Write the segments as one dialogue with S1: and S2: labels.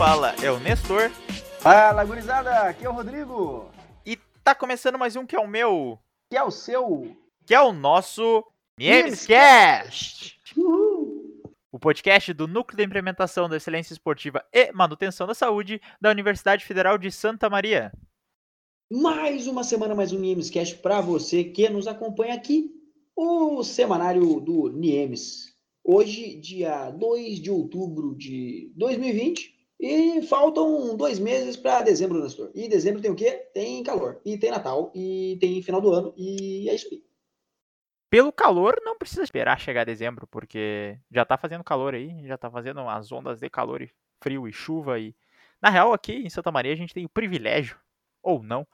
S1: fala é o Nestor.
S2: Fala, gurizada, aqui é o Rodrigo.
S1: E tá começando mais um que é o meu.
S2: Que é o seu.
S1: Que é o nosso Memescast. O podcast do Núcleo de Implementação da Excelência Esportiva e Manutenção da Saúde da Universidade Federal de Santa Maria.
S2: Mais uma semana, mais um Niemescast para você que nos acompanha aqui, o semanário do Niemes. Hoje, dia 2 de outubro de 2020, e faltam dois meses para dezembro, Nestor. E dezembro tem o quê? Tem calor, e tem Natal, e tem final do ano, e é isso aí.
S1: Pelo calor, não precisa esperar chegar dezembro, porque já tá fazendo calor aí, já tá fazendo as ondas de calor e frio e chuva. e Na real, aqui em Santa Maria, a gente tem o privilégio, ou não,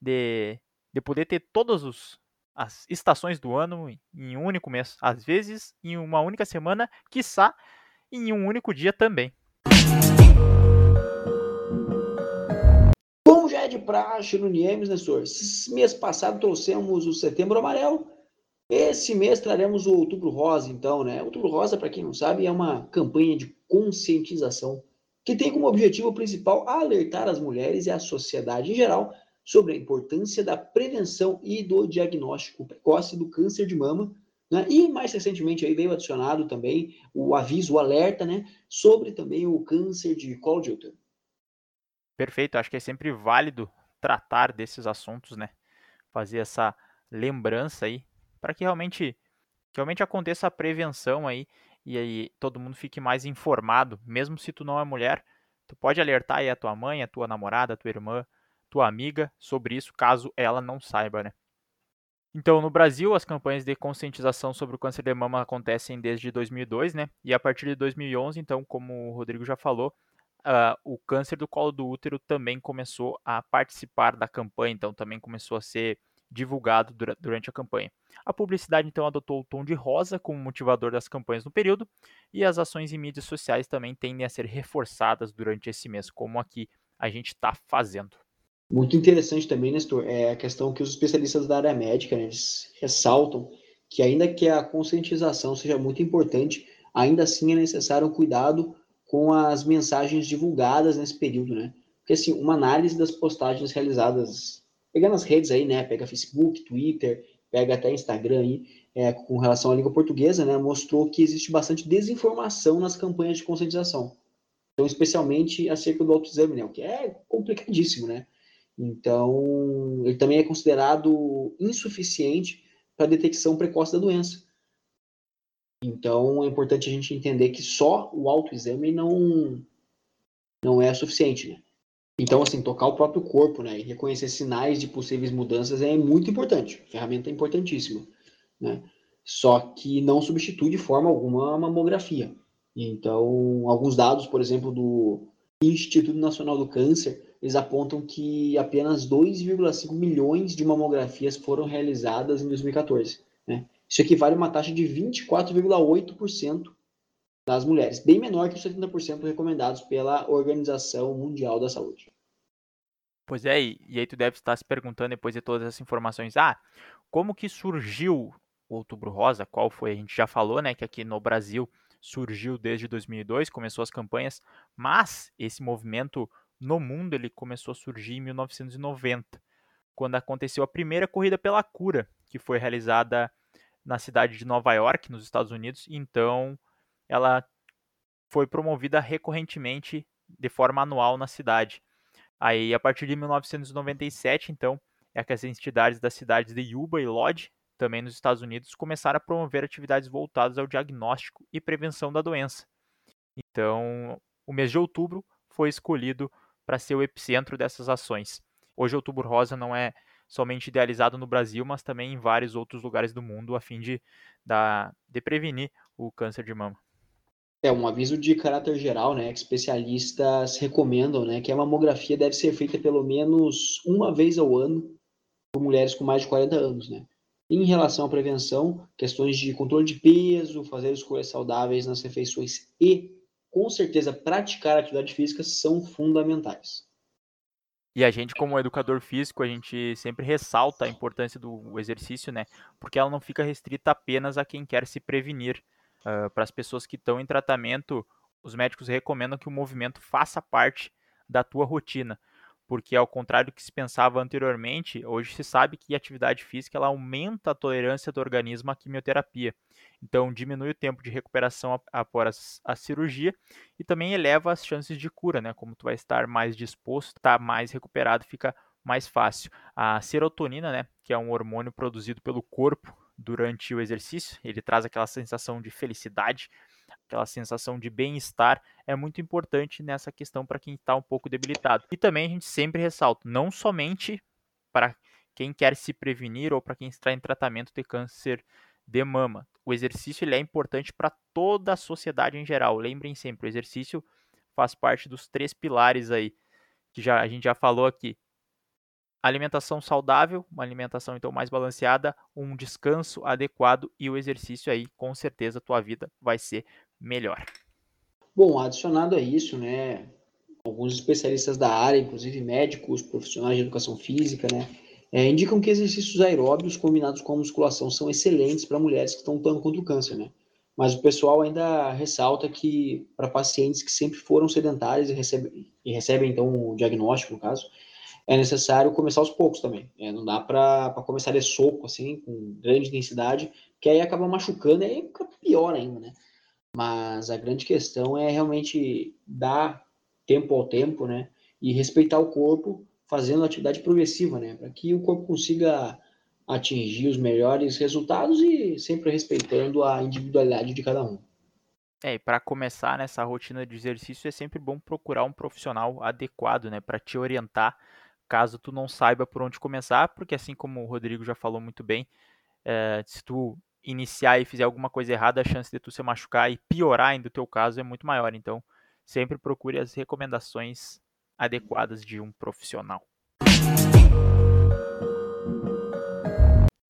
S1: de, de poder ter todas os, as estações do ano em um único mês. Às vezes, em uma única semana, quiçá em um único dia também.
S2: De praxe no Niemes, Nestor, mês passado trouxemos o Setembro Amarelo, esse mês traremos o Outubro Rosa, então, né? Outubro Rosa, para quem não sabe, é uma campanha de conscientização que tem como objetivo principal alertar as mulheres e a sociedade em geral sobre a importância da prevenção e do diagnóstico precoce do câncer de mama, né? E mais recentemente aí veio adicionado também o aviso, o alerta, né, sobre também o câncer de colo de útero.
S1: Perfeito, acho que é sempre válido tratar desses assuntos, né? Fazer essa lembrança aí para que realmente, que realmente aconteça a prevenção aí e aí todo mundo fique mais informado, mesmo se tu não é mulher, tu pode alertar aí a tua mãe, a tua namorada, a tua irmã, tua amiga sobre isso, caso ela não saiba, né? Então, no Brasil, as campanhas de conscientização sobre o câncer de mama acontecem desde 2002, né? E a partir de 2011, então, como o Rodrigo já falou, uh, o câncer do colo do útero também começou a participar da campanha, então também começou a ser divulgado durante a campanha. A publicidade então adotou o tom de rosa como motivador das campanhas no período, e as ações em mídias sociais também tendem a ser reforçadas durante esse mês, como aqui a gente está fazendo.
S2: Muito interessante também, Nestor, é a questão que os especialistas da área médica né, ressaltam que ainda que a conscientização seja muito importante, ainda assim é necessário um cuidado com as mensagens divulgadas nesse período, né? Porque assim, uma análise das postagens realizadas pegando as redes aí, né? Pega Facebook, Twitter, pega até Instagram aí, é, com relação à língua portuguesa, né? Mostrou que existe bastante desinformação nas campanhas de conscientização. Então, especialmente acerca do autoexame, né? O que é complicadíssimo, né? Então, ele também é considerado insuficiente para a detecção precoce da doença. Então, é importante a gente entender que só o autoexame não, não é suficiente, né? Então, assim, tocar o próprio corpo, né, e reconhecer sinais de possíveis mudanças é muito importante. Ferramenta é importantíssima, né? Só que não substitui de forma alguma a mamografia. Então, alguns dados, por exemplo, do Instituto Nacional do Câncer, eles apontam que apenas 2,5 milhões de mamografias foram realizadas em 2014. Né? Isso equivale a uma taxa de 24,8% das mulheres, bem menor que os 70% recomendados pela Organização Mundial da Saúde.
S1: Pois é, e, e aí tu deve estar se perguntando depois de todas essas informações, ah, como que surgiu o Outubro Rosa? Qual foi? A gente já falou, né, que aqui no Brasil surgiu desde 2002, começou as campanhas, mas esse movimento no mundo ele começou a surgir em 1990, quando aconteceu a primeira corrida pela cura, que foi realizada na cidade de Nova York, nos Estados Unidos. Então, ela foi promovida recorrentemente de forma anual na cidade. Aí, a partir de 1997, então, é que as entidades das cidades de Yuba e Lodge, também nos Estados Unidos, começaram a promover atividades voltadas ao diagnóstico e prevenção da doença. Então, o mês de outubro foi escolhido para ser o epicentro dessas ações. Hoje, Outubro Rosa não é somente idealizado no Brasil, mas também em vários outros lugares do mundo, a fim de, da, de prevenir o câncer de mama.
S2: É um aviso de caráter geral, né? Que especialistas recomendam, né? Que a mamografia deve ser feita pelo menos uma vez ao ano por mulheres com mais de 40 anos, né? Em relação à prevenção, questões de controle de peso, fazer escolhas saudáveis nas refeições e, com certeza, praticar atividade física são fundamentais.
S1: E a gente, como educador físico, a gente sempre ressalta a importância do exercício, né? Porque ela não fica restrita apenas a quem quer se prevenir, Uh, para as pessoas que estão em tratamento, os médicos recomendam que o movimento faça parte da tua rotina, porque ao contrário do que se pensava anteriormente, hoje se sabe que a atividade física ela aumenta a tolerância do organismo à quimioterapia. Então diminui o tempo de recuperação após a cirurgia e também eleva as chances de cura, né? Como tu vai estar mais disposto, tá mais recuperado, fica mais fácil. A serotonina, né, que é um hormônio produzido pelo corpo durante o exercício, ele traz aquela sensação de felicidade, aquela sensação de bem-estar, é muito importante nessa questão para quem está um pouco debilitado. E também a gente sempre ressalta, não somente para quem quer se prevenir ou para quem está em tratamento de câncer de mama. O exercício ele é importante para toda a sociedade em geral. Lembrem sempre, o exercício faz parte dos três pilares aí que já a gente já falou aqui: alimentação saudável, uma alimentação então mais balanceada, um descanso adequado e o exercício aí, com certeza tua vida vai ser melhor.
S2: Bom, adicionado a isso, né, alguns especialistas da área, inclusive médicos, profissionais de educação física, né, é, indicam que exercícios aeróbios combinados com a musculação são excelentes para mulheres que estão lutando contra o câncer, né? Mas o pessoal ainda ressalta que para pacientes que sempre foram sedentários e recebem, e recebem então o diagnóstico, no caso, é necessário começar aos poucos também. É, não dá para começar de soco, assim, com grande intensidade, que aí acaba machucando e aí fica pior ainda, né? Mas a grande questão é realmente dar tempo ao tempo, né? E respeitar o corpo fazendo atividade progressiva, né? Para que o corpo consiga atingir os melhores resultados e sempre respeitando a individualidade de cada um.
S1: É, e para começar nessa rotina de exercício é sempre bom procurar um profissional adequado, né, para te orientar caso tu não saiba por onde começar, porque assim como o Rodrigo já falou muito bem, é, se tu iniciar e fizer alguma coisa errada, a chance de tu se machucar e piorar ainda o teu caso é muito maior. Então, sempre procure as recomendações adequadas de um profissional.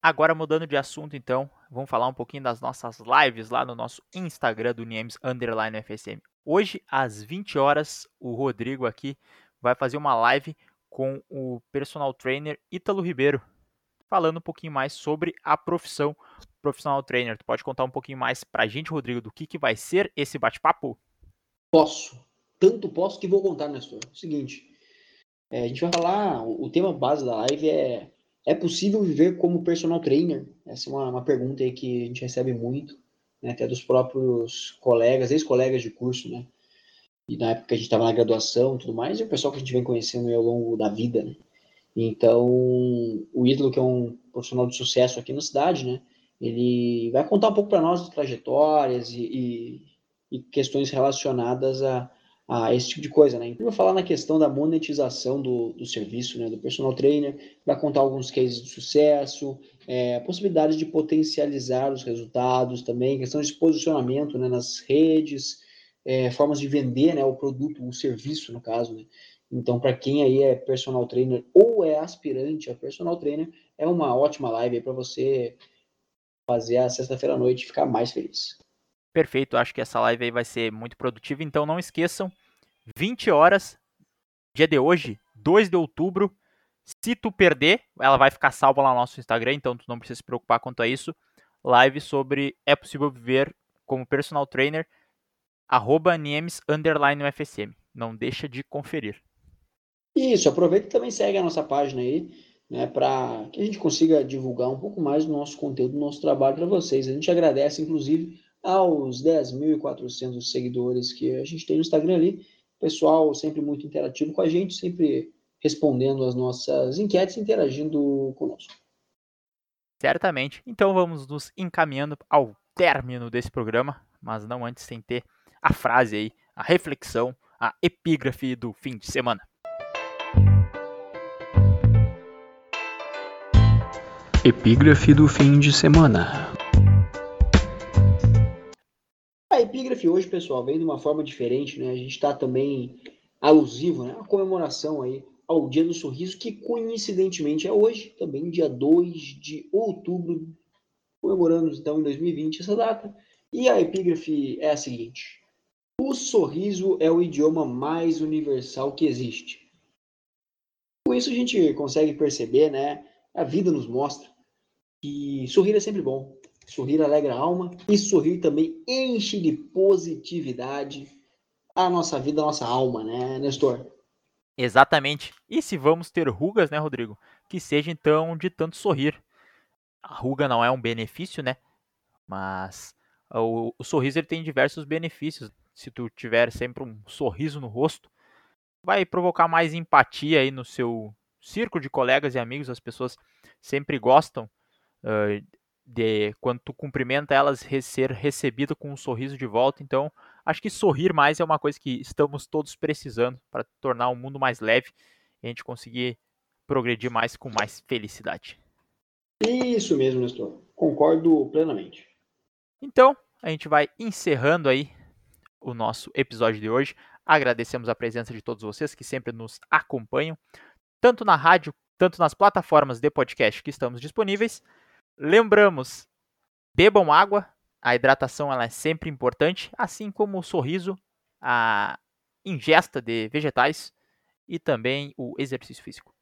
S1: Agora mudando de assunto, então, vamos falar um pouquinho das nossas lives lá no nosso Instagram do Niemes Underline FSM. Hoje, às 20 horas, o Rodrigo aqui vai fazer uma live com o personal trainer Ítalo Ribeiro, falando um pouquinho mais sobre a profissão profissional trainer. Tu pode contar um pouquinho mais pra gente, Rodrigo, do que, que vai ser esse bate-papo?
S2: Posso. Tanto posso que vou contar. É o seguinte, é, a gente vai falar, o tema base da live é é possível viver como personal trainer? Essa é uma, uma pergunta aí que a gente recebe muito, né, até dos próprios colegas, ex-colegas de curso, né? e na época que a gente estava na graduação e tudo mais, e o pessoal que a gente vem conhecendo ao longo da vida, né? Então, o Ítalo, que é um profissional de sucesso aqui na cidade, né? Ele vai contar um pouco para nós trajetórias e, e, e, questões relacionadas a, a esse tipo de coisa, né? Então, vai falar na questão da monetização do, do serviço, né? Do personal trainer, vai contar alguns cases de sucesso, é, possibilidades de potencializar os resultados também, questão de posicionamento né, nas redes, é, formas de vender né, o produto, o serviço, no caso. Né? Então, para quem aí é personal trainer ou é aspirante a personal trainer, é uma ótima live para você fazer a sexta-feira à noite e ficar mais feliz.
S1: Perfeito, acho que essa live aí vai ser muito produtiva, então não esqueçam, 20 horas, dia de hoje, 2 de outubro. Se tu perder, ela vai ficar salva lá no nosso Instagram, então tu não precisa se preocupar quanto a isso. Live sobre é possível viver como personal trainer arroba Niemes underline UFSM. Não deixa de conferir.
S2: Isso, aproveita e também segue a nossa página aí, né, para que a gente consiga divulgar um pouco mais do nosso conteúdo, do nosso trabalho para vocês. A gente agradece, inclusive, aos 10.400 seguidores que a gente tem no Instagram ali. Pessoal sempre muito interativo com a gente, sempre respondendo as nossas enquetes, interagindo conosco.
S1: Certamente. Então vamos nos encaminhando ao término desse programa, mas não antes sem ter a frase aí, a reflexão, a epígrafe do fim de semana.
S2: Epígrafe do fim de semana. A epígrafe hoje, pessoal, vem de uma forma diferente, né? A gente está também alusivo, né? A comemoração aí ao Dia do Sorriso, que coincidentemente é hoje, também dia 2 de outubro, comemoramos então em 2020 essa data. E a epígrafe é a seguinte: o sorriso é o idioma mais universal que existe. Com isso a gente consegue perceber, né? A vida nos mostra que sorrir é sempre bom. Sorrir alegra a alma e sorrir também enche de positividade a nossa vida, a nossa alma, né, Nestor?
S1: Exatamente. E se vamos ter rugas, né, Rodrigo? Que seja então de tanto sorrir. A ruga não é um benefício, né? Mas o, o sorriso ele tem diversos benefícios. Se tu tiver sempre um sorriso no rosto, vai provocar mais empatia aí no seu círculo de colegas e amigos. As pessoas sempre gostam uh, de quando tu cumprimenta elas ser recebido com um sorriso de volta. Então, acho que sorrir mais é uma coisa que estamos todos precisando para tornar o mundo mais leve e a gente conseguir progredir mais com mais felicidade.
S2: Isso mesmo, Nestor. Concordo plenamente.
S1: Então, a gente vai encerrando aí o nosso episódio de hoje. Agradecemos a presença de todos vocês que sempre nos acompanham, tanto na rádio, tanto nas plataformas de podcast que estamos disponíveis. Lembramos, bebam água, a hidratação ela é sempre importante, assim como o sorriso, a ingesta de vegetais e também o exercício físico.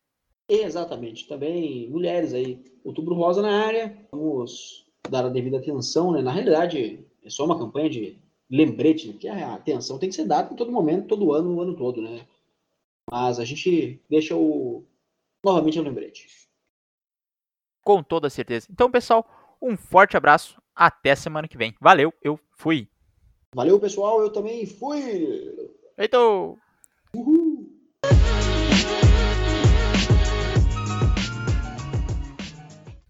S2: Exatamente. Também mulheres aí, outubro rosa na área, vamos dar a devida atenção, né? Na realidade, é só uma campanha de lembrete, né? que a atenção tem que ser dada em todo momento, todo ano, o ano todo, né? Mas a gente deixa o novamente o lembrete.
S1: Com toda certeza. Então, pessoal, um forte abraço, até semana que vem. Valeu, eu fui.
S2: Valeu, pessoal, eu também fui.
S1: Feito!
S2: Uhul.